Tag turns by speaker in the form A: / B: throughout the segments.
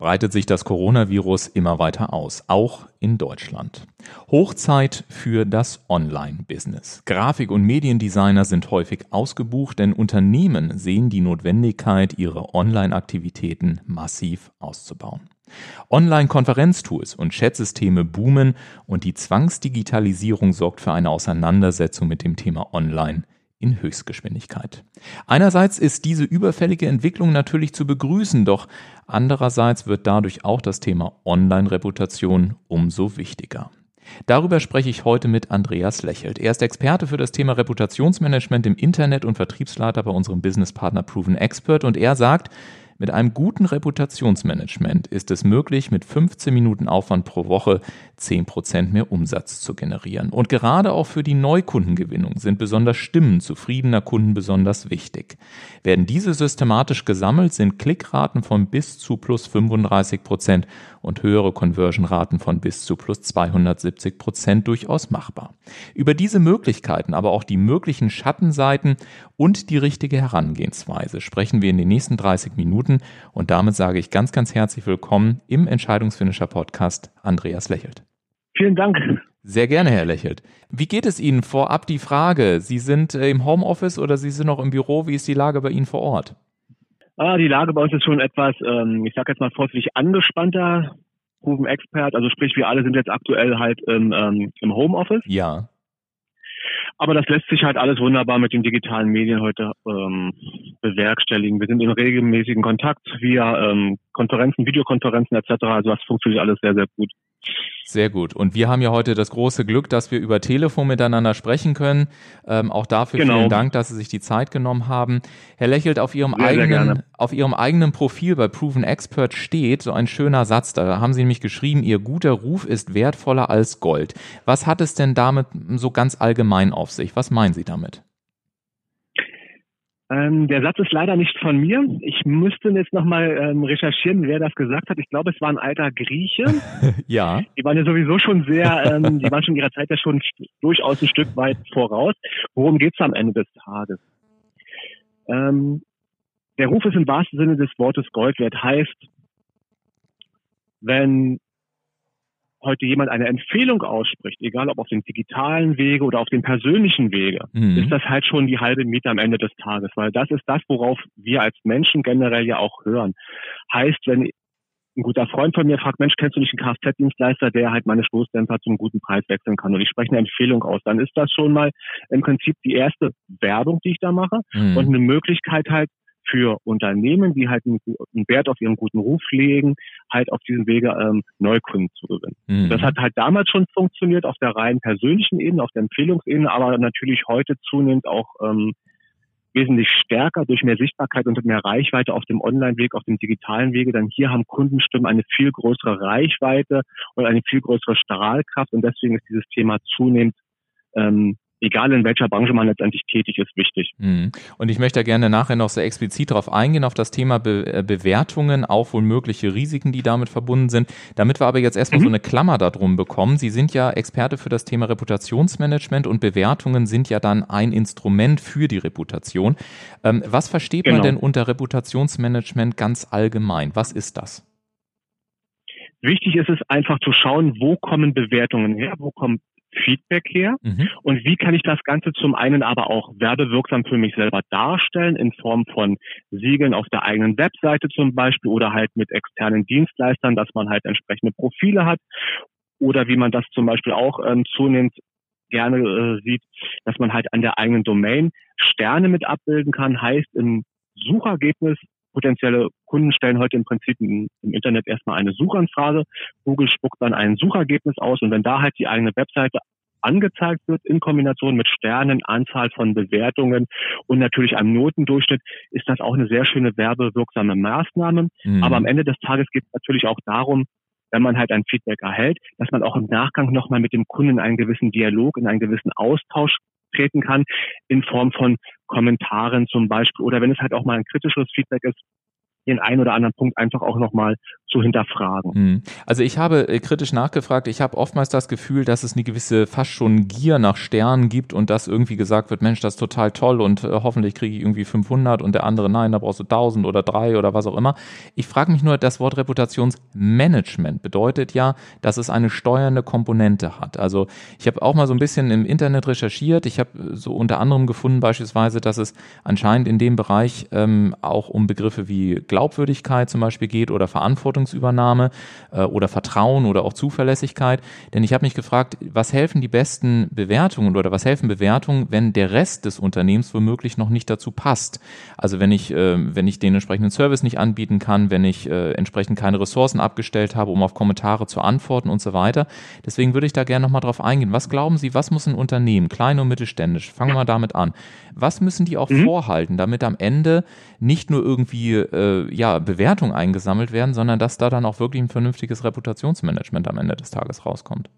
A: breitet sich das Coronavirus immer weiter aus, auch in Deutschland. Hochzeit für das Online-Business. Grafik- und Mediendesigner sind häufig ausgebucht, denn Unternehmen sehen die Notwendigkeit, ihre Online-Aktivitäten massiv auszubauen. Online-Konferenztools und Chatsysteme boomen und die Zwangsdigitalisierung sorgt für eine Auseinandersetzung mit dem Thema Online in Höchstgeschwindigkeit. Einerseits ist diese überfällige Entwicklung natürlich zu begrüßen, doch andererseits wird dadurch auch das Thema Online-Reputation umso wichtiger. Darüber spreche ich heute mit Andreas Lächelt. Er ist Experte für das Thema Reputationsmanagement im Internet und Vertriebsleiter bei unserem Businesspartner Proven Expert und er sagt, mit einem guten Reputationsmanagement ist es möglich, mit 15 Minuten Aufwand pro Woche 10% mehr Umsatz zu generieren. Und gerade auch für die Neukundengewinnung sind besonders Stimmen zufriedener Kunden besonders wichtig. Werden diese systematisch gesammelt, sind Klickraten von bis zu plus 35 Prozent und höhere Conversion-Raten von bis zu plus 270 Prozent durchaus machbar. Über diese Möglichkeiten, aber auch die möglichen Schattenseiten und die richtige Herangehensweise sprechen wir in den nächsten 30 Minuten und damit sage ich ganz, ganz herzlich willkommen im Entscheidungsfinisher Podcast Andreas Lächelt.
B: Vielen Dank.
A: Sehr gerne, Herr Lächelt. Wie geht es Ihnen vorab die Frage? Sie sind im Homeoffice oder Sie sind noch im Büro? Wie ist die Lage bei Ihnen vor Ort?
B: Ah, die Lage bei uns ist schon etwas, ähm, ich sage jetzt mal vorsichtig, angespannter. Proven Expert, also sprich, wir alle sind jetzt aktuell halt im, ähm, im Homeoffice.
A: Ja.
B: Aber das lässt sich halt alles wunderbar mit den digitalen Medien heute ähm, bewerkstelligen. Wir sind in regelmäßigen Kontakt via ähm, Konferenzen, Videokonferenzen etc. Also das funktioniert alles sehr, sehr gut.
A: Sehr gut. Und wir haben ja heute das große Glück, dass wir über Telefon miteinander sprechen können. Ähm, auch dafür genau. vielen Dank, dass Sie sich die Zeit genommen haben. Herr Lächelt, auf Ihrem sehr, eigenen, sehr auf Ihrem eigenen Profil bei Proven Expert steht so ein schöner Satz. Da haben Sie nämlich geschrieben, Ihr guter Ruf ist wertvoller als Gold. Was hat es denn damit so ganz allgemein auf sich? Was meinen Sie damit?
B: Ähm, der Satz ist leider nicht von mir. Ich müsste jetzt nochmal ähm, recherchieren, wer das gesagt hat. Ich glaube, es war ein alter Grieche.
A: ja.
B: Die waren ja sowieso schon sehr, ähm, die waren schon ihrer Zeit ja schon durchaus ein Stück weit voraus. Worum geht's am Ende des Tages? Ähm, der Ruf ist im wahrsten Sinne des Wortes Gold wert. Heißt, wenn heute jemand eine Empfehlung ausspricht, egal ob auf dem digitalen Wege oder auf dem persönlichen Wege, mhm. ist das halt schon die halbe Miete am Ende des Tages, weil das ist das, worauf wir als Menschen generell ja auch hören. Heißt, wenn ein guter Freund von mir fragt, Mensch, kennst du nicht einen Kfz-Dienstleister, der halt meine Stoßdämpfer zum guten Preis wechseln kann und ich spreche eine Empfehlung aus, dann ist das schon mal im Prinzip die erste Werbung, die ich da mache mhm. und eine Möglichkeit halt für Unternehmen, die halt einen, einen, Wert auf ihren guten Ruf legen, halt auf diesem Wege ähm, Neukunden zu gewinnen. Mhm. Das hat halt damals schon funktioniert auf der rein persönlichen Ebene, auf der Empfehlungsebene, aber natürlich heute zunehmend auch ähm, wesentlich stärker durch mehr Sichtbarkeit und mehr Reichweite auf dem Online-Weg, auf dem digitalen Wege. Denn hier haben Kundenstimmen eine viel größere Reichweite und eine viel größere Strahlkraft und deswegen ist dieses Thema zunehmend ähm, egal in welcher Branche man letztendlich tätig ist, wichtig.
A: Mhm. Und ich möchte gerne nachher noch sehr explizit darauf eingehen, auf das Thema Be äh, Bewertungen, auch wohl mögliche Risiken, die damit verbunden sind. Damit wir aber jetzt erstmal mhm. so eine Klammer darum bekommen. Sie sind ja Experte für das Thema Reputationsmanagement und Bewertungen sind ja dann ein Instrument für die Reputation. Ähm, was versteht genau. man denn unter Reputationsmanagement ganz allgemein? Was ist das?
B: Wichtig ist es einfach zu schauen, wo kommen Bewertungen her, wo kommen Feedback her mhm. und wie kann ich das Ganze zum einen aber auch werbewirksam für mich selber darstellen in Form von Siegeln auf der eigenen Webseite zum Beispiel oder halt mit externen Dienstleistern, dass man halt entsprechende Profile hat oder wie man das zum Beispiel auch ähm, zunehmend gerne äh, sieht, dass man halt an der eigenen Domain Sterne mit abbilden kann, heißt im Suchergebnis potenzielle Kunden stellen heute im Prinzip im, Internet erstmal eine Suchanfrage. Google spuckt dann ein Suchergebnis aus und wenn da halt die eigene Webseite angezeigt wird in Kombination mit Sternen, Anzahl von Bewertungen und natürlich einem Notendurchschnitt, ist das auch eine sehr schöne werbewirksame Maßnahme. Mhm. Aber am Ende des Tages geht es natürlich auch darum, wenn man halt ein Feedback erhält, dass man auch im Nachgang nochmal mit dem Kunden in einen gewissen Dialog, in einen gewissen Austausch treten kann, in Form von Kommentaren zum Beispiel oder wenn es halt auch mal ein kritisches Feedback ist, den einen oder anderen Punkt einfach auch nochmal zu hinterfragen. Hm.
A: Also ich habe äh, kritisch nachgefragt. Ich habe oftmals das Gefühl, dass es eine gewisse fast schon Gier nach Sternen gibt und dass irgendwie gesagt wird, Mensch, das ist total toll und äh, hoffentlich kriege ich irgendwie 500 und der andere, nein, da brauchst du 1000 oder drei oder was auch immer. Ich frage mich nur, das Wort Reputationsmanagement bedeutet ja, dass es eine steuernde Komponente hat. Also ich habe auch mal so ein bisschen im Internet recherchiert. Ich habe so unter anderem gefunden beispielsweise, dass es anscheinend in dem Bereich ähm, auch um Begriffe wie Glaubwürdigkeit zum Beispiel geht oder Verantwortungsübernahme äh, oder Vertrauen oder auch Zuverlässigkeit. Denn ich habe mich gefragt, was helfen die besten Bewertungen oder was helfen Bewertungen, wenn der Rest des Unternehmens womöglich noch nicht dazu passt? Also wenn ich, äh, wenn ich den entsprechenden Service nicht anbieten kann, wenn ich äh, entsprechend keine Ressourcen abgestellt habe, um auf Kommentare zu antworten und so weiter. Deswegen würde ich da gerne nochmal drauf eingehen. Was glauben Sie, was muss ein Unternehmen, klein und mittelständisch, fangen wir mal damit an, was müssen die auch mhm. vorhalten, damit am Ende nicht nur irgendwie äh, ja, Bewertungen eingesammelt werden, sondern dass da dann auch wirklich ein vernünftiges Reputationsmanagement am Ende des Tages rauskommt.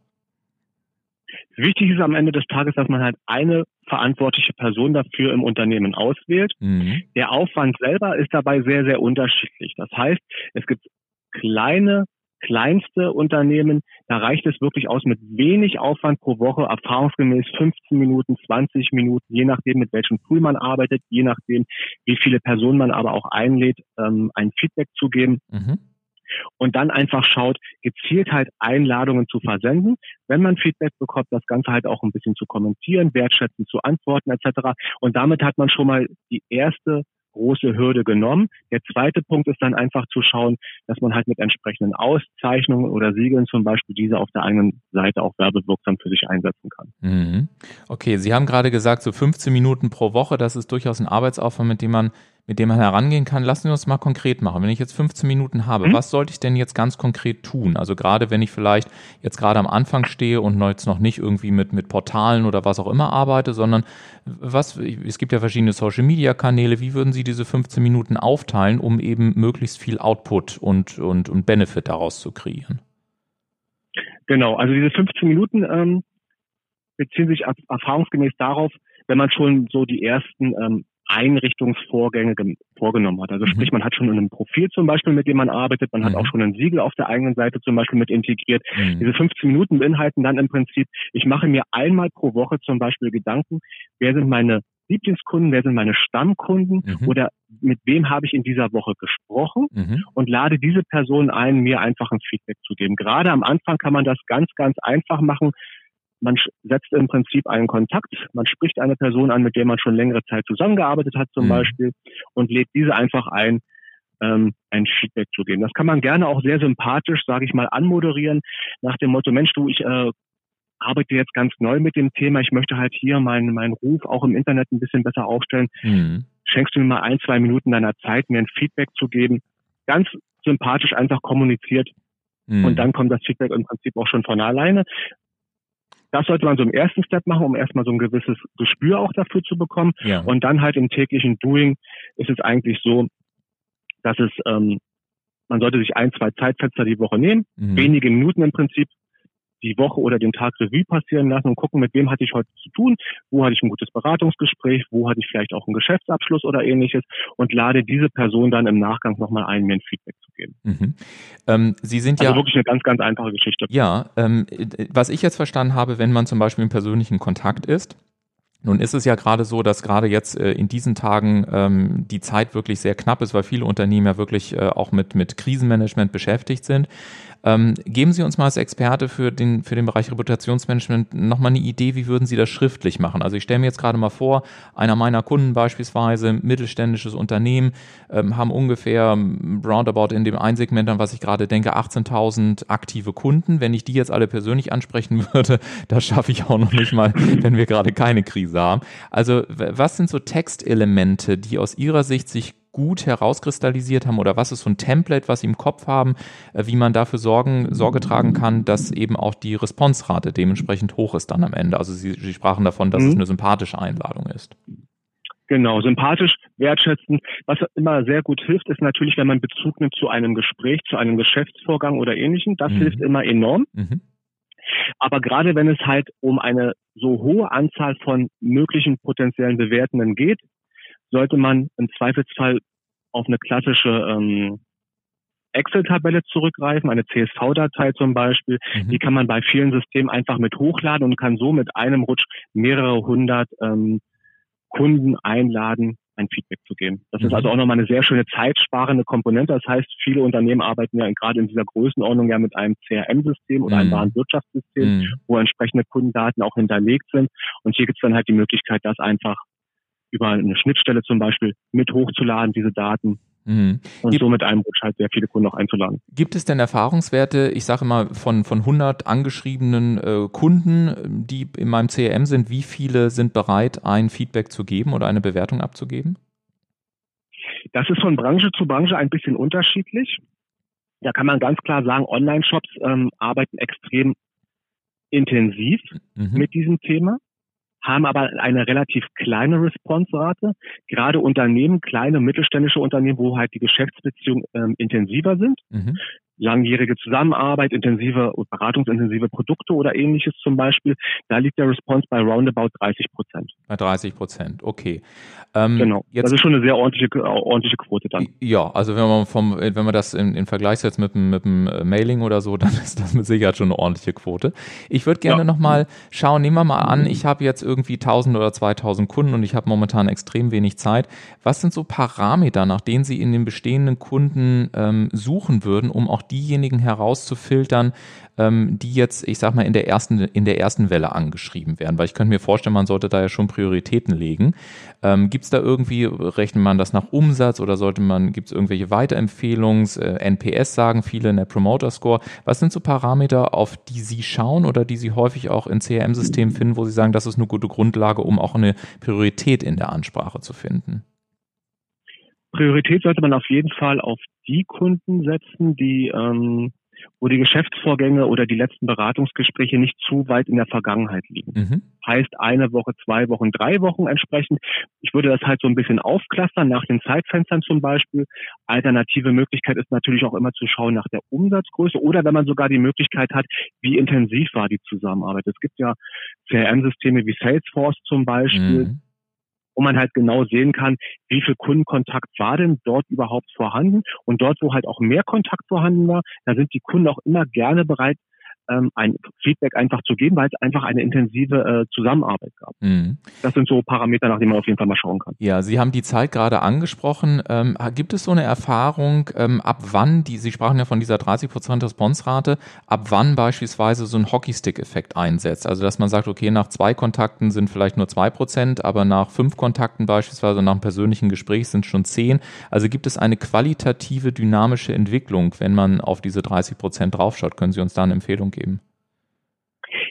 B: Wichtig ist am Ende des Tages, dass man halt eine verantwortliche Person dafür im Unternehmen auswählt. Mhm. Der Aufwand selber ist dabei sehr, sehr unterschiedlich. Das heißt, es gibt kleine kleinste Unternehmen, da reicht es wirklich aus mit wenig Aufwand pro Woche, erfahrungsgemäß 15 Minuten, 20 Minuten, je nachdem, mit welchem Tool man arbeitet, je nachdem, wie viele Personen man aber auch einlädt, ähm, ein Feedback zu geben. Mhm. Und dann einfach schaut, gezielt halt Einladungen zu versenden. Wenn man Feedback bekommt, das Ganze halt auch ein bisschen zu kommentieren, wertschätzend zu antworten etc. Und damit hat man schon mal die erste große Hürde genommen. Der zweite Punkt ist dann einfach zu schauen, dass man halt mit entsprechenden Auszeichnungen oder Siegeln zum Beispiel diese auf der eigenen Seite auch werbewirksam für sich einsetzen kann.
A: Mhm. Okay, Sie haben gerade gesagt, so 15 Minuten pro Woche, das ist durchaus ein Arbeitsaufwand, mit dem man mit dem man herangehen kann. Lassen wir uns mal konkret machen. Wenn ich jetzt 15 Minuten habe, mhm. was sollte ich denn jetzt ganz konkret tun? Also gerade wenn ich vielleicht jetzt gerade am Anfang stehe und jetzt noch nicht irgendwie mit, mit Portalen oder was auch immer arbeite, sondern was, es gibt ja verschiedene Social Media Kanäle. Wie würden Sie diese 15 Minuten aufteilen, um eben möglichst viel Output und, und, und Benefit daraus zu kreieren?
B: Genau, also diese 15 Minuten ähm, beziehen sich erfahrungsgemäß darauf, wenn man schon so die ersten ähm, Einrichtungsvorgänge vorgenommen hat. Also sprich, mhm. man hat schon ein Profil zum Beispiel, mit dem man arbeitet, man hat auch mhm. schon ein Siegel auf der eigenen Seite zum Beispiel mit integriert. Mhm. Diese 15 Minuten beinhalten dann im Prinzip, ich mache mir einmal pro Woche zum Beispiel Gedanken, wer sind meine Lieblingskunden, wer sind meine Stammkunden mhm. oder mit wem habe ich in dieser Woche gesprochen mhm. und lade diese Person ein, mir einfach ein Feedback zu geben. Gerade am Anfang kann man das ganz, ganz einfach machen man setzt im Prinzip einen Kontakt, man spricht eine Person an, mit der man schon längere Zeit zusammengearbeitet hat zum mhm. Beispiel und lädt diese einfach ein, ähm, ein Feedback zu geben. Das kann man gerne auch sehr sympathisch, sage ich mal, anmoderieren, nach dem Motto, Mensch, du, ich äh, arbeite jetzt ganz neu mit dem Thema, ich möchte halt hier meinen mein Ruf auch im Internet ein bisschen besser aufstellen. Mhm. Schenkst du mir mal ein, zwei Minuten deiner Zeit, mir ein Feedback zu geben? Ganz sympathisch einfach kommuniziert. Mhm. Und dann kommt das Feedback im Prinzip auch schon von alleine. Das sollte man so im ersten Step machen, um erstmal so ein gewisses Gespür auch dafür zu bekommen. Ja. Und dann halt im täglichen Doing ist es eigentlich so, dass es, ähm, man sollte sich ein, zwei Zeitfenster die Woche nehmen, mhm. wenige Minuten im Prinzip, die Woche oder den Tag Revue passieren lassen und gucken, mit wem hatte ich heute zu tun, wo hatte ich ein gutes Beratungsgespräch, wo hatte ich vielleicht auch einen Geschäftsabschluss oder ähnliches und lade diese Person dann im Nachgang nochmal ein, mir ein Feedback zu geben. Mhm.
A: Ähm, Sie sind
B: also
A: ja
B: wirklich eine ganz, ganz einfache Geschichte.
A: Ja, ähm, was ich jetzt verstanden habe, wenn man zum Beispiel im persönlichen Kontakt ist, nun ist es ja gerade so, dass gerade jetzt äh, in diesen Tagen ähm, die Zeit wirklich sehr knapp ist, weil viele Unternehmen ja wirklich äh, auch mit, mit Krisenmanagement beschäftigt sind. Ähm, geben Sie uns mal als Experte für den, für den Bereich Reputationsmanagement nochmal eine Idee, wie würden Sie das schriftlich machen? Also ich stelle mir jetzt gerade mal vor, einer meiner Kunden beispielsweise, mittelständisches Unternehmen, ähm, haben ungefähr ähm, roundabout in dem Einsegment, an was ich gerade denke, 18.000 aktive Kunden. Wenn ich die jetzt alle persönlich ansprechen würde, das schaffe ich auch noch nicht mal, wenn wir gerade keine Krise haben. Also was sind so Textelemente, die aus Ihrer Sicht sich gut herauskristallisiert haben oder was ist so ein Template, was sie im Kopf haben, äh, wie man dafür Sorgen, Sorge tragen kann, dass eben auch die Responserate dementsprechend hoch ist dann am Ende. Also Sie, sie sprachen davon, dass mhm. es eine sympathische Einladung ist.
B: Genau, sympathisch, wertschätzend. Was immer sehr gut hilft, ist natürlich, wenn man Bezug nimmt zu einem Gespräch, zu einem Geschäftsvorgang oder ähnlichem. Das mhm. hilft immer enorm. Mhm. Aber gerade wenn es halt um eine so hohe Anzahl von möglichen potenziellen Bewertenden geht, sollte man im Zweifelsfall auf eine klassische ähm, Excel-Tabelle zurückgreifen, eine CSV-Datei zum Beispiel. Mhm. Die kann man bei vielen Systemen einfach mit hochladen und kann so mit einem Rutsch mehrere hundert ähm, Kunden einladen, ein Feedback zu geben. Das mhm. ist also auch nochmal eine sehr schöne zeitsparende Komponente. Das heißt, viele Unternehmen arbeiten ja gerade in dieser Größenordnung ja mit einem CRM-System oder mhm. einem Warenwirtschaftssystem, mhm. wo entsprechende Kundendaten auch hinterlegt sind. Und hier gibt es dann halt die Möglichkeit, das einfach über eine Schnittstelle zum Beispiel mit hochzuladen, diese Daten. Mhm. Und so mit einem Rutsch halt sehr viele Kunden noch einzuladen.
A: Gibt es denn Erfahrungswerte, ich sage immer von, von 100 angeschriebenen äh, Kunden, die in meinem CRM sind, wie viele sind bereit, ein Feedback zu geben oder eine Bewertung abzugeben?
B: Das ist von Branche zu Branche ein bisschen unterschiedlich. Da kann man ganz klar sagen, Online-Shops ähm, arbeiten extrem intensiv mhm. mit diesem Thema haben aber eine relativ kleine Response-Rate. Gerade Unternehmen, kleine mittelständische Unternehmen, wo halt die Geschäftsbeziehungen ähm, intensiver sind, mhm langjährige Zusammenarbeit, intensive, beratungsintensive Produkte oder ähnliches zum Beispiel, da liegt der Response bei roundabout 30 Prozent.
A: Bei 30 Prozent, okay.
B: Ähm, genau, jetzt, das ist schon eine sehr ordentliche, ordentliche Quote dann.
A: Ja, also wenn man vom, wenn man das in, in Vergleich setzt mit, mit dem äh, Mailing oder so, dann ist das mit Sicherheit schon eine ordentliche Quote. Ich würde gerne ja. nochmal schauen, nehmen wir mal an, ich habe jetzt irgendwie 1000 oder 2000 Kunden und ich habe momentan extrem wenig Zeit. Was sind so Parameter, nach denen Sie in den bestehenden Kunden ähm, suchen würden, um auch diejenigen herauszufiltern, ähm, die jetzt, ich sag mal, in der ersten, in der ersten Welle angeschrieben werden. Weil ich könnte mir vorstellen, man sollte da ja schon Prioritäten legen. Ähm, gibt es da irgendwie, rechnet man das nach Umsatz oder sollte man, gibt es irgendwelche Weiterempfehlungs, äh, NPS sagen viele, Net Promoter Score? Was sind so Parameter, auf die Sie schauen oder die Sie häufig auch in CRM-Systemen finden, wo Sie sagen, das ist eine gute Grundlage, um auch eine Priorität in der Ansprache zu finden?
B: Priorität sollte man auf jeden Fall auf die Kunden setzen, die ähm, wo die Geschäftsvorgänge oder die letzten Beratungsgespräche nicht zu weit in der Vergangenheit liegen. Mhm. Heißt eine Woche, zwei Wochen, drei Wochen entsprechend. Ich würde das halt so ein bisschen aufklastern nach den Zeitfenstern zum Beispiel. Alternative Möglichkeit ist natürlich auch immer zu schauen nach der Umsatzgröße oder wenn man sogar die Möglichkeit hat, wie intensiv war die Zusammenarbeit. Es gibt ja CRM-Systeme wie Salesforce zum Beispiel. Mhm wo man halt genau sehen kann, wie viel Kundenkontakt war denn dort überhaupt vorhanden. Und dort, wo halt auch mehr Kontakt vorhanden war, da sind die Kunden auch immer gerne bereit, ähm, ein Feedback einfach zu geben, weil es einfach eine intensive äh, Zusammenarbeit gab. Mhm. Das sind so Parameter, nach denen man auf jeden Fall mal schauen kann.
A: Ja, Sie haben die Zeit gerade angesprochen. Ähm, gibt es so eine Erfahrung, ähm, ab wann, die, Sie sprachen ja von dieser 30% Response-Rate, ab wann beispielsweise so ein Hockeystick-Effekt einsetzt? Also, dass man sagt, okay, nach zwei Kontakten sind vielleicht nur zwei Prozent, aber nach fünf Kontakten beispielsweise, nach einem persönlichen Gespräch sind schon zehn. Also gibt es eine qualitative, dynamische Entwicklung, wenn man auf diese 30 Prozent draufschaut? Können Sie uns da eine Empfehlung geben?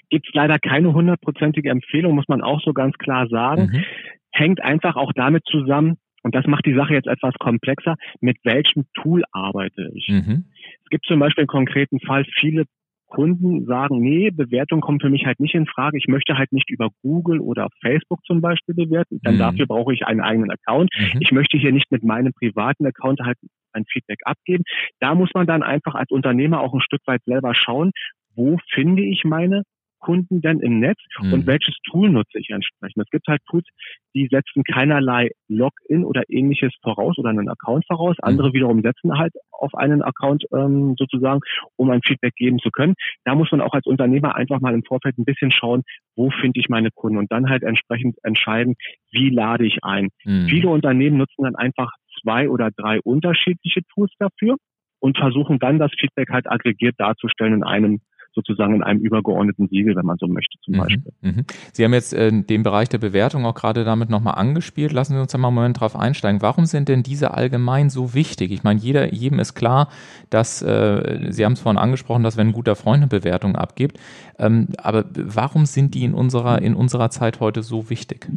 B: Gibt es leider keine hundertprozentige Empfehlung, muss man auch so ganz klar sagen. Mhm. Hängt einfach auch damit zusammen, und das macht die Sache jetzt etwas komplexer, mit welchem Tool arbeite ich. Mhm. Es gibt zum Beispiel einen konkreten Fall, viele Kunden sagen, nee, Bewertung kommt für mich halt nicht in Frage. Ich möchte halt nicht über Google oder Facebook zum Beispiel bewerten. Dann mhm. dafür brauche ich einen eigenen Account. Mhm. Ich möchte hier nicht mit meinem privaten Account halt ein Feedback abgeben. Da muss man dann einfach als Unternehmer auch ein Stück weit selber schauen, wo finde ich meine Kunden denn im Netz mhm. und welches Tool nutze ich entsprechend. Es gibt halt Tools, die setzen keinerlei Login oder ähnliches voraus oder einen Account voraus. Mhm. Andere wiederum setzen halt auf einen Account ähm, sozusagen, um ein Feedback geben zu können. Da muss man auch als Unternehmer einfach mal im Vorfeld ein bisschen schauen, wo finde ich meine Kunden und dann halt entsprechend entscheiden, wie lade ich ein. Mhm. Viele Unternehmen nutzen dann einfach zwei oder drei unterschiedliche Tools dafür und versuchen dann das Feedback halt aggregiert darzustellen in einem sozusagen in einem übergeordneten Siegel, wenn man so möchte zum mhm, Beispiel.
A: Mhm. Sie haben jetzt äh, den Bereich der Bewertung auch gerade damit nochmal angespielt. Lassen Sie uns da mal einen Moment drauf einsteigen. Warum sind denn diese allgemein so wichtig? Ich meine, jeder, jedem ist klar, dass, äh, Sie haben es vorhin angesprochen, dass wenn ein guter Freund eine Bewertung abgibt, ähm, aber warum sind die in unserer, in unserer Zeit heute so wichtig?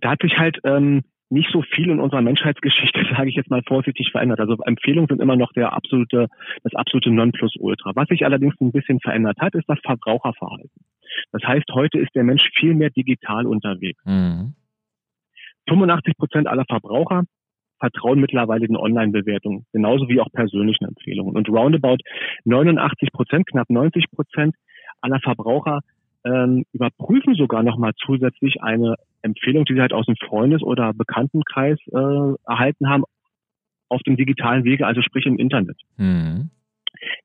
B: Da hat sich halt ähm, nicht so viel in unserer Menschheitsgeschichte, sage ich jetzt mal vorsichtig, verändert. Also Empfehlungen sind immer noch der absolute, das absolute Nonplusultra. Was sich allerdings ein bisschen verändert hat, ist das Verbraucherverhalten. Das heißt, heute ist der Mensch viel mehr digital unterwegs. Mhm. 85 Prozent aller Verbraucher vertrauen mittlerweile den Online-Bewertungen, genauso wie auch persönlichen Empfehlungen. Und roundabout 89 Prozent, knapp 90 Prozent aller Verbraucher ähm, überprüfen sogar nochmal zusätzlich eine Empfehlung, die sie halt aus dem Freundes- oder Bekanntenkreis äh, erhalten haben, auf dem digitalen Wege, also sprich im Internet. Mhm.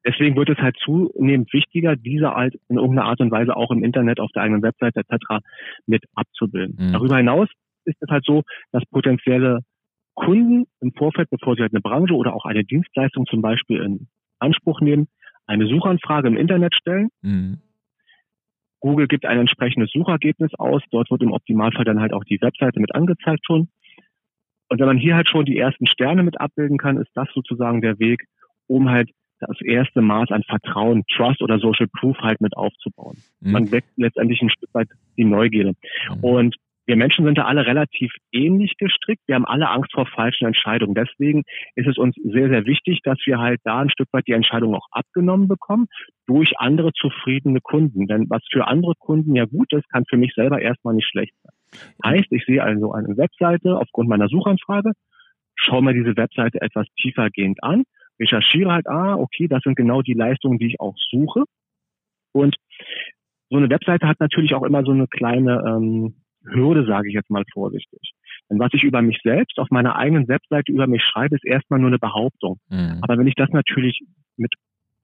B: Deswegen wird es halt zunehmend wichtiger, diese halt in irgendeiner Art und Weise auch im Internet, auf der eigenen Webseite etc. mit abzubilden. Mhm. Darüber hinaus ist es halt so, dass potenzielle Kunden im Vorfeld, bevor sie halt eine Branche oder auch eine Dienstleistung zum Beispiel in Anspruch nehmen, eine Suchanfrage im Internet stellen. Mhm. Google gibt ein entsprechendes Suchergebnis aus. Dort wird im Optimalfall dann halt auch die Webseite mit angezeigt schon. Und wenn man hier halt schon die ersten Sterne mit abbilden kann, ist das sozusagen der Weg, um halt das erste Maß an Vertrauen, Trust oder Social Proof halt mit aufzubauen. Mhm. Man weckt letztendlich ein Stück weit die Neugierde. Mhm. Und wir Menschen sind da alle relativ ähnlich gestrickt. Wir haben alle Angst vor falschen Entscheidungen. Deswegen ist es uns sehr, sehr wichtig, dass wir halt da ein Stück weit die Entscheidung auch abgenommen bekommen durch andere zufriedene Kunden. Denn was für andere Kunden ja gut ist, kann für mich selber erstmal nicht schlecht sein. Heißt, ich sehe also eine Webseite aufgrund meiner Suchanfrage, schaue mir diese Webseite etwas tiefergehend an, recherchiere halt, ah, okay, das sind genau die Leistungen, die ich auch suche. Und so eine Webseite hat natürlich auch immer so eine kleine ähm, Hürde, sage ich jetzt mal vorsichtig. Denn was ich über mich selbst auf meiner eigenen Webseite über mich schreibe, ist erstmal nur eine Behauptung. Mhm. Aber wenn ich das natürlich mit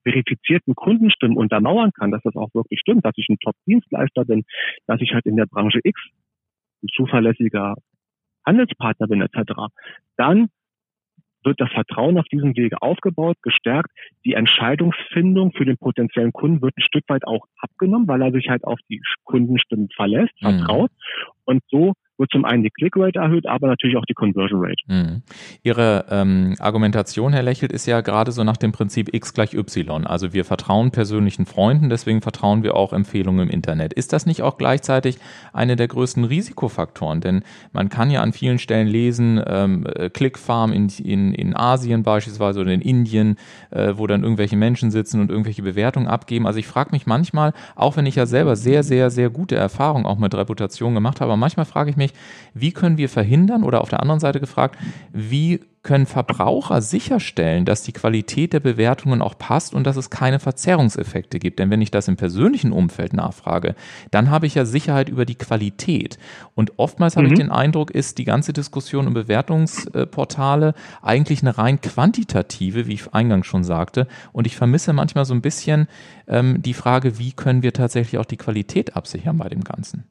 B: verifizierten Kundenstimmen untermauern kann, dass das auch wirklich stimmt, dass ich ein Top-Dienstleister bin, dass ich halt in der Branche X ein zuverlässiger Handelspartner bin etc., dann wird das Vertrauen auf diesem Wege aufgebaut, gestärkt. Die Entscheidungsfindung für den potenziellen Kunden wird ein Stück weit auch abgenommen, weil er sich halt auf die Kundenstimmen verlässt, mhm. vertraut. Und so wird zum einen die Clickrate erhöht, aber natürlich auch die Conversion Rate. Mhm.
A: Ihre ähm, Argumentation, Herr Lächelt, ist ja gerade so nach dem Prinzip X gleich Y. Also wir vertrauen persönlichen Freunden, deswegen vertrauen wir auch Empfehlungen im Internet. Ist das nicht auch gleichzeitig eine der größten Risikofaktoren? Denn man kann ja an vielen Stellen lesen, ähm, Clickfarm in, in, in Asien beispielsweise oder in Indien, äh, wo dann irgendwelche Menschen sitzen und irgendwelche Bewertungen abgeben. Also ich frage mich manchmal, auch wenn ich ja selber sehr, sehr, sehr gute Erfahrungen auch mit Reputation gemacht habe, manchmal frage ich mich, wie können wir verhindern oder auf der anderen Seite gefragt, wie können Verbraucher sicherstellen, dass die Qualität der Bewertungen auch passt und dass es keine Verzerrungseffekte gibt? Denn wenn ich das im persönlichen Umfeld nachfrage, dann habe ich ja Sicherheit über die Qualität. Und oftmals mhm. habe ich mhm. den Eindruck, ist die ganze Diskussion um Bewertungsportale eigentlich eine rein quantitative, wie ich eingangs schon sagte. Und ich vermisse manchmal so ein bisschen ähm, die Frage, wie können wir tatsächlich auch die Qualität absichern bei dem Ganzen?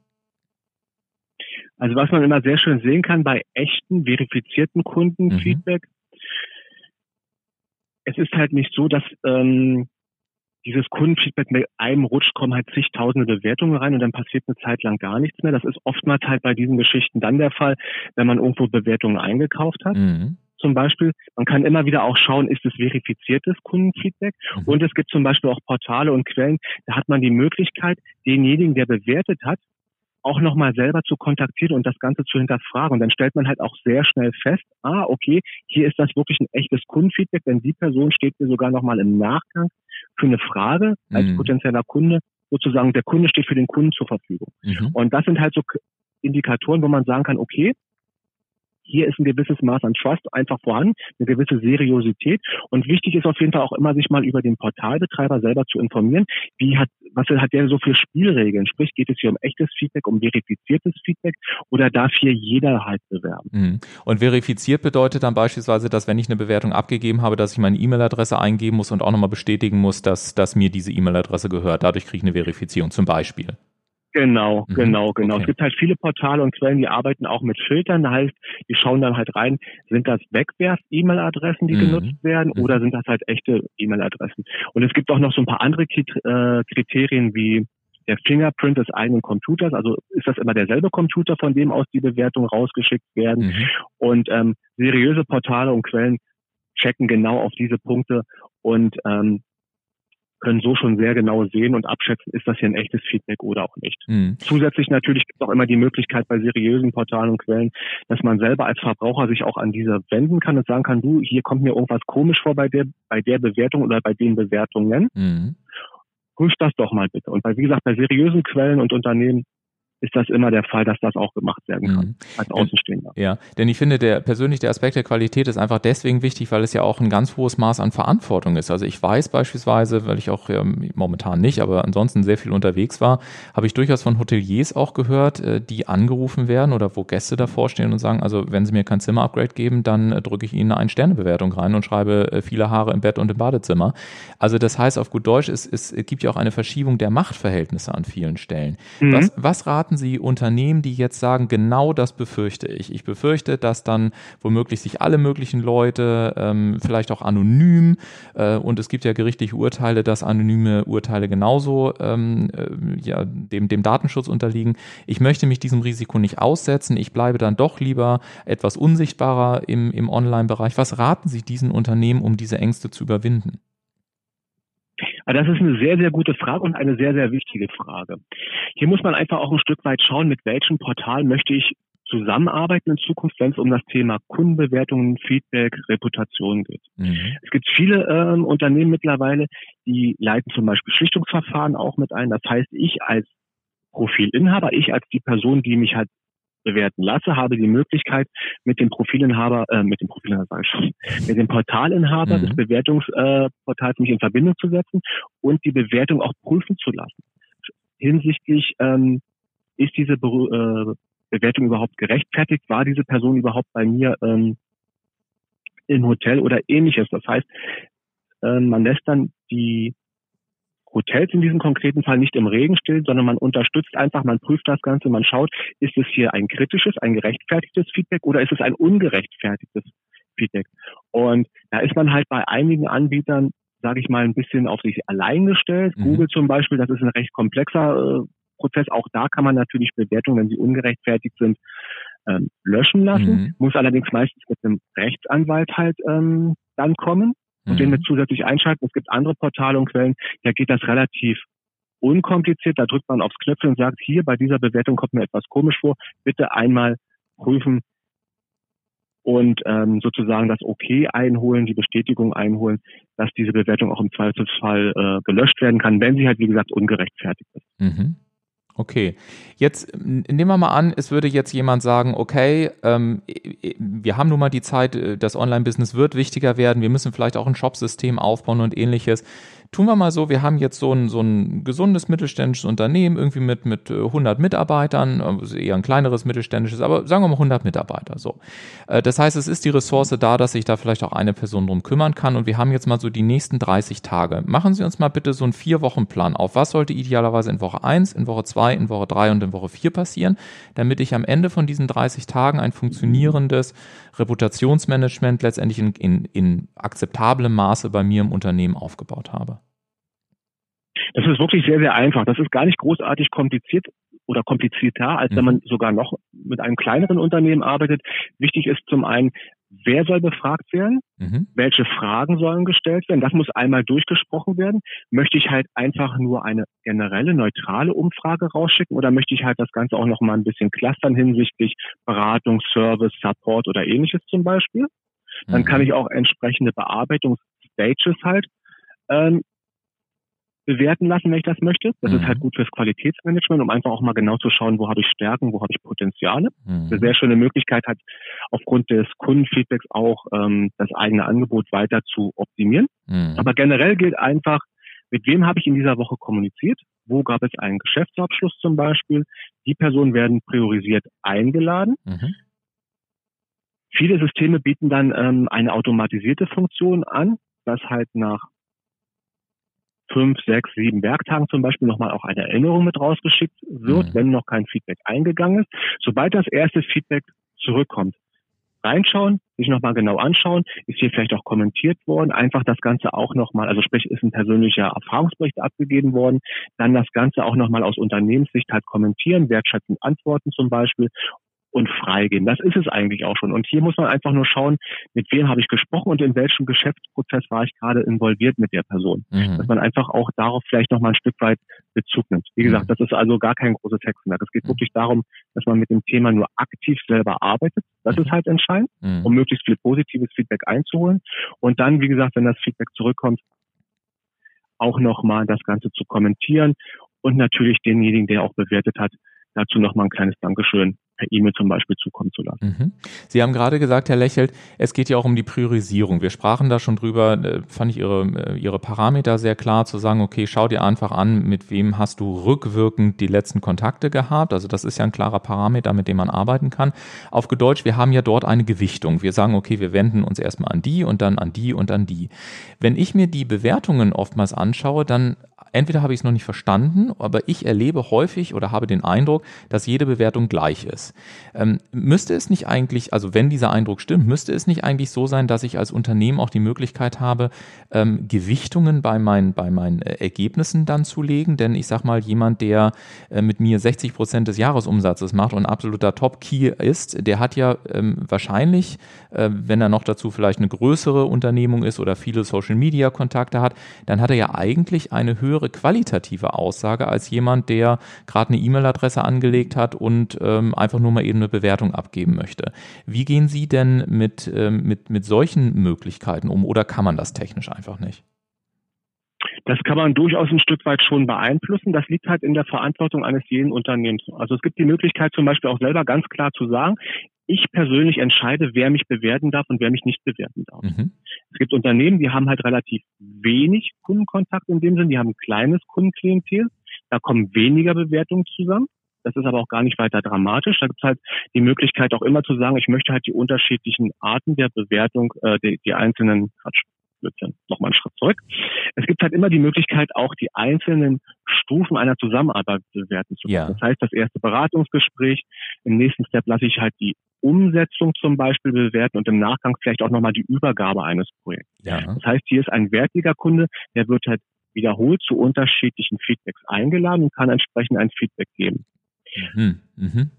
B: Also was man immer sehr schön sehen kann bei echten, verifizierten Kundenfeedback, mhm. es ist halt nicht so, dass ähm, dieses Kundenfeedback mit einem Rutsch kommen halt zigtausende Bewertungen rein und dann passiert eine Zeit lang gar nichts mehr. Das ist oftmals halt bei diesen Geschichten dann der Fall, wenn man irgendwo Bewertungen eingekauft hat. Mhm. Zum Beispiel, man kann immer wieder auch schauen, ist es verifiziertes Kundenfeedback? Mhm. Und es gibt zum Beispiel auch Portale und Quellen, da hat man die Möglichkeit, denjenigen, der bewertet hat, auch nochmal selber zu kontaktieren und das Ganze zu hinterfragen. Und dann stellt man halt auch sehr schnell fest, ah, okay, hier ist das wirklich ein echtes Kundenfeedback, denn die Person steht mir sogar nochmal im Nachgang für eine Frage als mhm. potenzieller Kunde, sozusagen der Kunde steht für den Kunden zur Verfügung. Mhm. Und das sind halt so Indikatoren, wo man sagen kann, okay, hier ist ein gewisses Maß an Trust einfach vorhanden, eine gewisse Seriosität. Und wichtig ist auf jeden Fall auch immer, sich mal über den Portalbetreiber selber zu informieren. Wie hat, was hat der so für Spielregeln? Sprich, geht es hier um echtes Feedback, um verifiziertes Feedback oder darf hier jeder halt bewerben? Mhm.
A: Und verifiziert bedeutet dann beispielsweise, dass wenn ich eine Bewertung abgegeben habe, dass ich meine E-Mail-Adresse eingeben muss und auch nochmal bestätigen muss, dass, dass mir diese E-Mail-Adresse gehört. Dadurch kriege ich eine Verifizierung zum Beispiel.
B: Genau, mhm. genau, genau. Okay. Es gibt halt viele Portale und Quellen, die arbeiten auch mit Filtern. Das heißt, die schauen dann halt rein, sind das Wegwerf-E-Mail-Adressen, die mhm. genutzt werden, mhm. oder sind das halt echte E-Mail-Adressen? Und es gibt auch noch so ein paar andere äh, Kriterien wie der Fingerprint des eigenen Computers. Also ist das immer derselbe Computer, von dem aus die Bewertungen rausgeschickt werden. Mhm. Und ähm, seriöse Portale und Quellen checken genau auf diese Punkte und ähm, können so schon sehr genau sehen und abschätzen, ist das hier ein echtes Feedback oder auch nicht. Mhm. Zusätzlich natürlich gibt es auch immer die Möglichkeit bei seriösen Portalen und Quellen, dass man selber als Verbraucher sich auch an diese wenden kann und sagen kann, du, hier kommt mir irgendwas komisch vor bei der, bei der Bewertung oder bei den Bewertungen. Mhm. Prüf das doch mal bitte. Und bei, wie gesagt, bei seriösen Quellen und Unternehmen ist das immer der Fall, dass das auch gemacht werden kann, mhm. als Außenstehender.
A: Ja, denn ich finde, der persönlich der Aspekt der Qualität ist einfach deswegen wichtig, weil es ja auch ein ganz hohes Maß an Verantwortung ist. Also ich weiß beispielsweise, weil ich auch ähm, momentan nicht, aber ansonsten sehr viel unterwegs war, habe ich durchaus von Hoteliers auch gehört, äh, die angerufen werden oder wo Gäste davor stehen und sagen, also wenn sie mir kein Zimmer-Upgrade geben, dann äh, drücke ich ihnen eine Sternebewertung rein und schreibe äh, viele Haare im Bett und im Badezimmer. Also das heißt auf gut Deutsch, es, es gibt ja auch eine Verschiebung der Machtverhältnisse an vielen Stellen. Mhm. Was, was raten Sie Unternehmen, die jetzt sagen, genau das befürchte ich? Ich befürchte, dass dann womöglich sich alle möglichen Leute, ähm, vielleicht auch anonym, äh, und es gibt ja gerichtliche Urteile, dass anonyme Urteile genauso ähm, äh, ja, dem, dem Datenschutz unterliegen. Ich möchte mich diesem Risiko nicht aussetzen. Ich bleibe dann doch lieber etwas unsichtbarer im, im Online-Bereich. Was raten Sie diesen Unternehmen, um diese Ängste zu überwinden?
B: Das ist eine sehr, sehr gute Frage und eine sehr, sehr wichtige Frage. Hier muss man einfach auch ein Stück weit schauen, mit welchem Portal möchte ich zusammenarbeiten in Zukunft, wenn es um das Thema Kundenbewertungen, Feedback, Reputation geht. Mhm. Es gibt viele ähm, Unternehmen mittlerweile, die leiten zum Beispiel Schlichtungsverfahren auch mit ein. Das heißt, ich als Profilinhaber, ich als die Person, die mich halt bewerten lasse, habe die Möglichkeit, mit dem Profilinhaber, äh, mit dem Profilinhaber sage ich schon, mit dem Portalinhaber mhm. des Bewertungsportals mich in Verbindung zu setzen und die Bewertung auch prüfen zu lassen. Hinsichtlich, ähm, ist diese Be äh, Bewertung überhaupt gerechtfertigt? War diese Person überhaupt bei mir ähm, im Hotel oder ähnliches? Das heißt, äh, man lässt dann die Hotels in diesem konkreten Fall nicht im Regen still, sondern man unterstützt einfach, man prüft das Ganze, man schaut, ist es hier ein kritisches, ein gerechtfertigtes Feedback oder ist es ein ungerechtfertigtes Feedback? Und da ist man halt bei einigen Anbietern, sage ich mal, ein bisschen auf sich allein gestellt. Mhm. Google zum Beispiel, das ist ein recht komplexer äh, Prozess. Auch da kann man natürlich Bewertungen, wenn sie ungerechtfertigt sind, ähm, löschen lassen. Mhm. Muss allerdings meistens mit einem Rechtsanwalt halt ähm, dann kommen und mhm. den wir zusätzlich einschalten. Es gibt andere Portale und Quellen, da geht das relativ unkompliziert. Da drückt man aufs Knöpfchen und sagt, hier bei dieser Bewertung kommt mir etwas komisch vor. Bitte einmal prüfen und ähm, sozusagen das Okay einholen, die Bestätigung einholen, dass diese Bewertung auch im Zweifelsfall äh, gelöscht werden kann, wenn sie halt, wie gesagt, ungerechtfertigt ist.
A: Mhm. Okay, jetzt nehmen wir mal an, es würde jetzt jemand sagen, okay, ähm, wir haben nun mal die Zeit, äh, das Online-Business wird wichtiger werden, wir müssen vielleicht auch ein Shopsystem aufbauen und ähnliches. Tun wir mal so, wir haben jetzt so ein, so ein gesundes mittelständisches Unternehmen, irgendwie mit, mit 100 äh, Mitarbeitern, also eher ein kleineres mittelständisches, aber sagen wir mal 100 Mitarbeiter. So. Äh, das heißt, es ist die Ressource da, dass sich da vielleicht auch eine Person drum kümmern kann und wir haben jetzt mal so die nächsten 30 Tage. Machen Sie uns mal bitte so einen Vier-Wochen-Plan auf. Was sollte idealerweise in Woche 1, in Woche 2, in Woche 3 und in Woche 4 passieren, damit ich am Ende von diesen 30 Tagen ein funktionierendes Reputationsmanagement letztendlich in, in, in akzeptablem Maße bei mir im Unternehmen aufgebaut habe?
B: Das ist wirklich sehr, sehr einfach. Das ist gar nicht großartig kompliziert oder komplizierter, als mhm. wenn man sogar noch mit einem kleineren Unternehmen arbeitet. Wichtig ist zum einen, wer soll befragt werden? Mhm. Welche Fragen sollen gestellt werden? Das muss einmal durchgesprochen werden. Möchte ich halt einfach nur eine generelle, neutrale Umfrage rausschicken oder möchte ich halt das Ganze auch noch mal ein bisschen clustern hinsichtlich Beratung, Service, Support oder ähnliches zum Beispiel? Dann mhm. kann ich auch entsprechende Bearbeitungsstages halt ähm, bewerten lassen, wenn ich das möchte. Das mhm. ist halt gut fürs Qualitätsmanagement, um einfach auch mal genau zu schauen, wo habe ich Stärken, wo habe ich Potenziale. Mhm. Eine sehr schöne Möglichkeit hat, aufgrund des Kundenfeedbacks auch ähm, das eigene Angebot weiter zu optimieren. Mhm. Aber generell gilt einfach, mit wem habe ich in dieser Woche kommuniziert? Wo gab es einen Geschäftsabschluss zum Beispiel? Die Personen werden priorisiert eingeladen. Mhm. Viele Systeme bieten dann ähm, eine automatisierte Funktion an, dass halt nach fünf, sechs, sieben Werktagen zum Beispiel nochmal auch eine Erinnerung mit rausgeschickt wird, mhm. wenn noch kein Feedback eingegangen ist. Sobald das erste Feedback zurückkommt, reinschauen, sich nochmal genau anschauen, ist hier vielleicht auch kommentiert worden, einfach das Ganze auch nochmal, also sprich ist ein persönlicher Erfahrungsbericht abgegeben worden, dann das Ganze auch nochmal aus Unternehmenssicht halt kommentieren, wertschätzend antworten zum Beispiel und freigeben. Das ist es eigentlich auch schon. Und hier muss man einfach nur schauen, mit wem habe ich gesprochen und in welchem Geschäftsprozess war ich gerade involviert mit der Person. Mhm. Dass man einfach auch darauf vielleicht noch mal ein Stück weit Bezug nimmt. Wie gesagt, mhm. das ist also gar kein großes Hexenwerk. Es geht mhm. wirklich darum, dass man mit dem Thema nur aktiv selber arbeitet. Das mhm. ist halt entscheidend, mhm. um möglichst viel positives Feedback einzuholen. Und dann, wie gesagt, wenn das Feedback zurückkommt, auch nochmal das Ganze zu kommentieren und natürlich denjenigen, der auch bewertet hat, dazu nochmal ein kleines Dankeschön per E-Mail zum Beispiel zukommen zu lassen.
A: Mhm. Sie haben gerade gesagt, Herr Lächelt, es geht ja auch um die Priorisierung. Wir sprachen da schon drüber, äh, fand ich Ihre, äh, Ihre Parameter sehr klar, zu sagen, okay, schau dir einfach an, mit wem hast du rückwirkend die letzten Kontakte gehabt. Also das ist ja ein klarer Parameter, mit dem man arbeiten kann. Auf Deutsch, wir haben ja dort eine Gewichtung. Wir sagen, okay, wir wenden uns erstmal an die und dann an die und an die. Wenn ich mir die Bewertungen oftmals anschaue, dann entweder habe ich es noch nicht verstanden, aber ich erlebe häufig oder habe den Eindruck, dass jede Bewertung gleich ist. Ähm, müsste es nicht eigentlich, also wenn dieser Eindruck stimmt, müsste es nicht eigentlich so sein, dass ich als Unternehmen auch die Möglichkeit habe, ähm, Gewichtungen bei meinen, bei meinen äh, Ergebnissen dann zu legen? Denn ich sag mal, jemand, der äh, mit mir 60 Prozent des Jahresumsatzes macht und absoluter Top-Key ist, der hat ja ähm, wahrscheinlich, äh, wenn er noch dazu vielleicht eine größere Unternehmung ist oder viele Social-Media-Kontakte hat, dann hat er ja eigentlich eine höhere höhere qualitative Aussage als jemand, der gerade eine E-Mail-Adresse angelegt hat und ähm, einfach nur mal eben eine Bewertung abgeben möchte. Wie gehen Sie denn mit, ähm, mit, mit solchen Möglichkeiten um oder kann man das technisch einfach nicht?
B: Das kann man durchaus ein Stück weit schon beeinflussen. Das liegt halt in der Verantwortung eines jeden Unternehmens. Also es gibt die Möglichkeit zum Beispiel auch selber ganz klar zu sagen, ich persönlich entscheide, wer mich bewerten darf und wer mich nicht bewerten darf. Mhm. Es gibt Unternehmen, die haben halt relativ wenig Kundenkontakt in dem Sinn, die haben ein kleines Kundenklientel, da kommen weniger Bewertungen zusammen. Das ist aber auch gar nicht weiter dramatisch. Da gibt es halt die Möglichkeit auch immer zu sagen, ich möchte halt die unterschiedlichen Arten der Bewertung, äh, die, die einzelnen, Quatsch, nochmal einen Schritt zurück. Es gibt halt immer die Möglichkeit, auch die einzelnen Stufen einer Zusammenarbeit bewerten zu können. Ja. Das heißt, das erste Beratungsgespräch, im nächsten Step lasse ich halt die Umsetzung zum Beispiel bewerten und im Nachgang vielleicht auch nochmal die Übergabe eines Projekts. Ja. Das heißt, hier ist ein wertiger Kunde, der wird halt wiederholt zu unterschiedlichen Feedbacks eingeladen und kann entsprechend ein Feedback geben. Mhm. Mhm.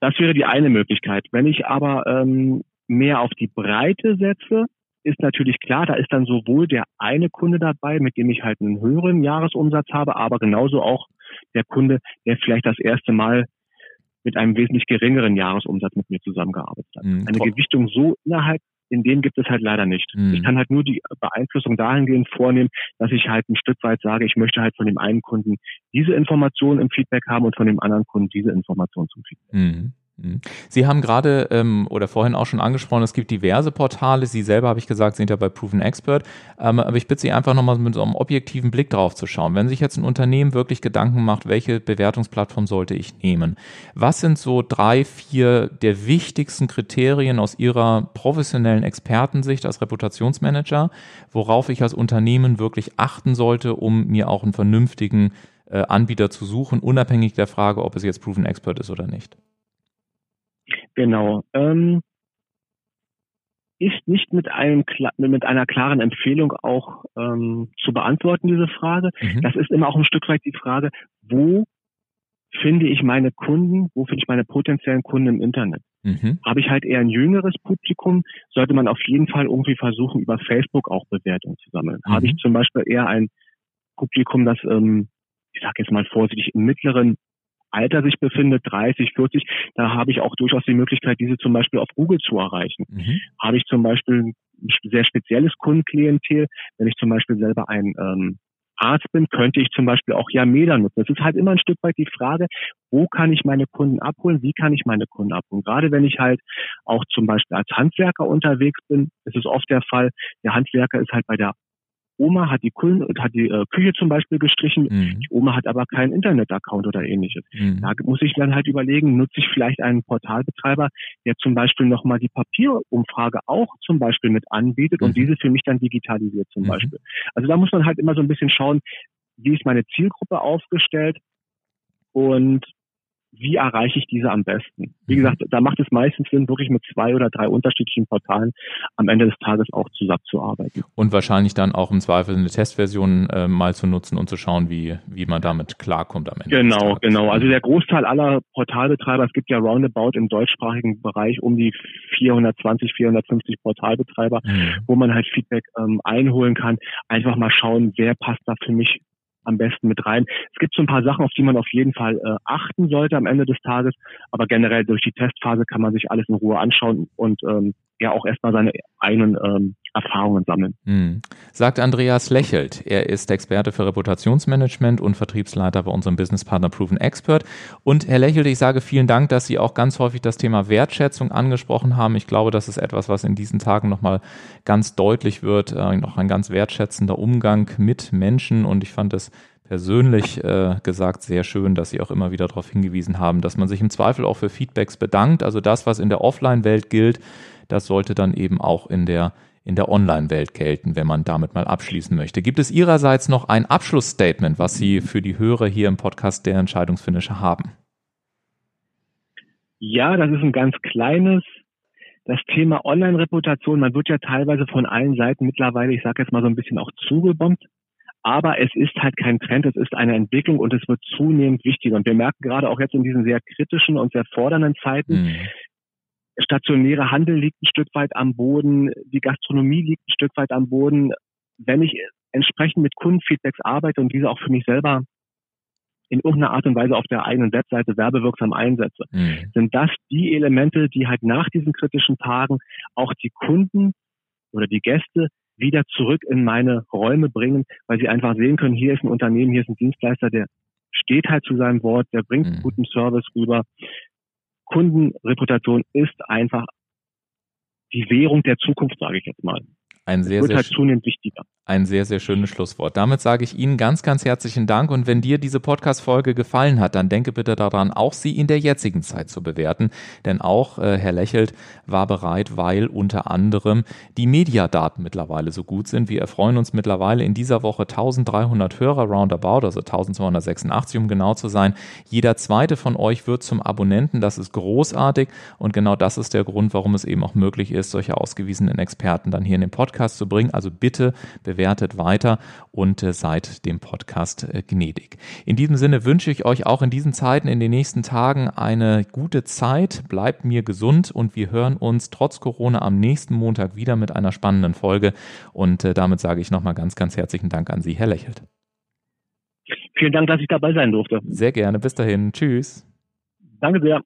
B: Das wäre die eine Möglichkeit. Wenn ich aber ähm, mehr auf die Breite setze, ist natürlich klar, da ist dann sowohl der eine Kunde dabei, mit dem ich halt einen höheren Jahresumsatz habe, aber genauso auch der Kunde, der vielleicht das erste Mal mit einem wesentlich geringeren Jahresumsatz mit mir zusammengearbeitet hat. Mhm. Eine Gewichtung so innerhalb, in dem gibt es halt leider nicht. Mhm. Ich kann halt nur die Beeinflussung dahingehend vornehmen, dass ich halt ein Stück weit sage, ich möchte halt von dem einen Kunden diese Information im Feedback haben und von dem anderen Kunden diese Information zum Feedback. Mhm.
A: Mhm. Sie haben gerade ähm, oder vorhin auch schon angesprochen, es gibt diverse Portale. Sie selber, habe ich gesagt, sind ja bei Proven Expert. Ähm, aber ich bitte Sie einfach nochmal mit so einem objektiven Blick drauf zu schauen. Wenn sich jetzt ein Unternehmen wirklich Gedanken macht, welche Bewertungsplattform sollte ich nehmen? Was sind so drei, vier der wichtigsten Kriterien aus Ihrer professionellen Expertensicht als Reputationsmanager, worauf ich als Unternehmen wirklich achten sollte, um mir auch einen vernünftigen äh, Anbieter zu suchen, unabhängig der Frage, ob es jetzt Proven Expert ist oder nicht?
B: Genau. Ähm, ist nicht mit einem mit einer klaren Empfehlung auch ähm, zu beantworten diese Frage. Mhm. Das ist immer auch ein Stück weit die Frage, wo finde ich meine Kunden, wo finde ich meine potenziellen Kunden im Internet? Mhm. Habe ich halt eher ein jüngeres Publikum, sollte man auf jeden Fall irgendwie versuchen, über Facebook auch Bewertungen zu sammeln. Mhm. Habe ich zum Beispiel eher ein Publikum, das, ähm, ich sage jetzt mal vorsichtig, im mittleren Alter sich befindet, 30, 40, da habe ich auch durchaus die Möglichkeit, diese zum Beispiel auf Google zu erreichen. Mhm. Habe ich zum Beispiel ein sehr spezielles Kundenklientel, wenn ich zum Beispiel selber ein ähm, Arzt bin, könnte ich zum Beispiel auch Yameda nutzen. Es ist halt immer ein Stück weit die Frage, wo kann ich meine Kunden abholen, wie kann ich meine Kunden abholen. Gerade wenn ich halt auch zum Beispiel als Handwerker unterwegs bin, ist es oft der Fall, der Handwerker ist halt bei der Oma hat die, Kühl hat die äh, Küche zum Beispiel gestrichen, mhm. die Oma hat aber keinen Internet-Account oder ähnliches. Mhm. Da muss ich dann halt überlegen, nutze ich vielleicht einen Portalbetreiber, der zum Beispiel nochmal die Papierumfrage auch zum Beispiel mit anbietet mhm. und diese für mich dann digitalisiert zum mhm. Beispiel. Also da muss man halt immer so ein bisschen schauen, wie ist meine Zielgruppe aufgestellt und wie erreiche ich diese am besten? Wie mhm. gesagt, da macht es meistens Sinn, wirklich mit zwei oder drei unterschiedlichen Portalen am Ende des Tages auch zusammenzuarbeiten.
A: Und wahrscheinlich dann auch im Zweifel eine Testversion äh, mal zu nutzen und zu schauen, wie, wie man damit klarkommt am Ende.
B: Genau, genau. Also der Großteil aller Portalbetreiber, es gibt ja roundabout im deutschsprachigen Bereich um die 420, 450 Portalbetreiber, mhm. wo man halt Feedback ähm, einholen kann. Einfach mal schauen, wer passt da für mich am besten mit rein. Es gibt so ein paar Sachen, auf die man auf jeden Fall äh, achten sollte am Ende des Tages, aber generell durch die Testphase kann man sich alles in Ruhe anschauen und ähm, ja auch erstmal seine eigenen ähm, Erfahrungen sammeln. Hm.
A: Sagt Andreas Lächelt. Er ist Experte für Reputationsmanagement und Vertriebsleiter bei unserem Businesspartner Proven Expert. Und Herr Lächelt, ich sage vielen Dank, dass Sie auch ganz häufig das Thema Wertschätzung angesprochen haben. Ich glaube, das ist etwas, was in diesen Tagen nochmal ganz deutlich wird. Äh, noch ein ganz wertschätzender Umgang mit Menschen. Und ich fand es persönlich äh, gesagt sehr schön, dass Sie auch immer wieder darauf hingewiesen haben, dass man sich im Zweifel auch für Feedbacks bedankt. Also das, was in der Offline-Welt gilt, das sollte dann eben auch in der in der Online-Welt gelten, wenn man damit mal abschließen möchte. Gibt es Ihrerseits noch ein Abschlussstatement, was Sie für die Hörer hier im Podcast der Entscheidungsfinisher haben?
B: Ja, das ist ein ganz kleines. Das Thema Online-Reputation, man wird ja teilweise von allen Seiten mittlerweile, ich sage jetzt mal so ein bisschen auch zugebombt. Aber es ist halt kein Trend, es ist eine Entwicklung und es wird zunehmend wichtiger. Und wir merken gerade auch jetzt in diesen sehr kritischen und sehr fordernden Zeiten, mhm stationäre Handel liegt ein Stück weit am Boden, die Gastronomie liegt ein Stück weit am Boden. Wenn ich entsprechend mit Kundenfeedbacks arbeite und diese auch für mich selber in irgendeiner Art und Weise auf der eigenen Webseite werbewirksam einsetze, mhm. sind das die Elemente, die halt nach diesen kritischen Tagen auch die Kunden oder die Gäste wieder zurück in meine Räume bringen, weil sie einfach sehen können, hier ist ein Unternehmen, hier ist ein Dienstleister, der steht halt zu seinem Wort, der bringt mhm. guten Service rüber, Kundenreputation ist einfach die Währung der Zukunft, sage ich jetzt mal.
A: Ein sehr, sehr, halt. Ein sehr, sehr schönes Schlusswort. Damit sage ich Ihnen ganz, ganz herzlichen Dank. Und wenn dir diese Podcast-Folge gefallen hat, dann denke bitte daran, auch sie in der jetzigen Zeit zu bewerten. Denn auch äh, Herr Lächelt war bereit, weil unter anderem die Mediadaten mittlerweile so gut sind. Wir erfreuen uns mittlerweile in dieser Woche 1300 Hörer roundabout, also 1286, um genau zu sein. Jeder zweite von euch wird zum Abonnenten. Das ist großartig. Und genau das ist der Grund, warum es eben auch möglich ist, solche ausgewiesenen Experten dann hier in den Podcast zu bringen. Also bitte bewertet weiter und äh, seid dem Podcast äh, gnädig. In diesem Sinne wünsche ich euch auch in diesen Zeiten, in den nächsten Tagen eine gute Zeit. Bleibt mir gesund und wir hören uns trotz Corona am nächsten Montag wieder mit einer spannenden Folge. Und äh, damit sage ich nochmal ganz, ganz herzlichen Dank an Sie, Herr Lächelt.
B: Vielen Dank, dass ich dabei sein durfte.
A: Sehr gerne. Bis dahin. Tschüss.
B: Danke sehr.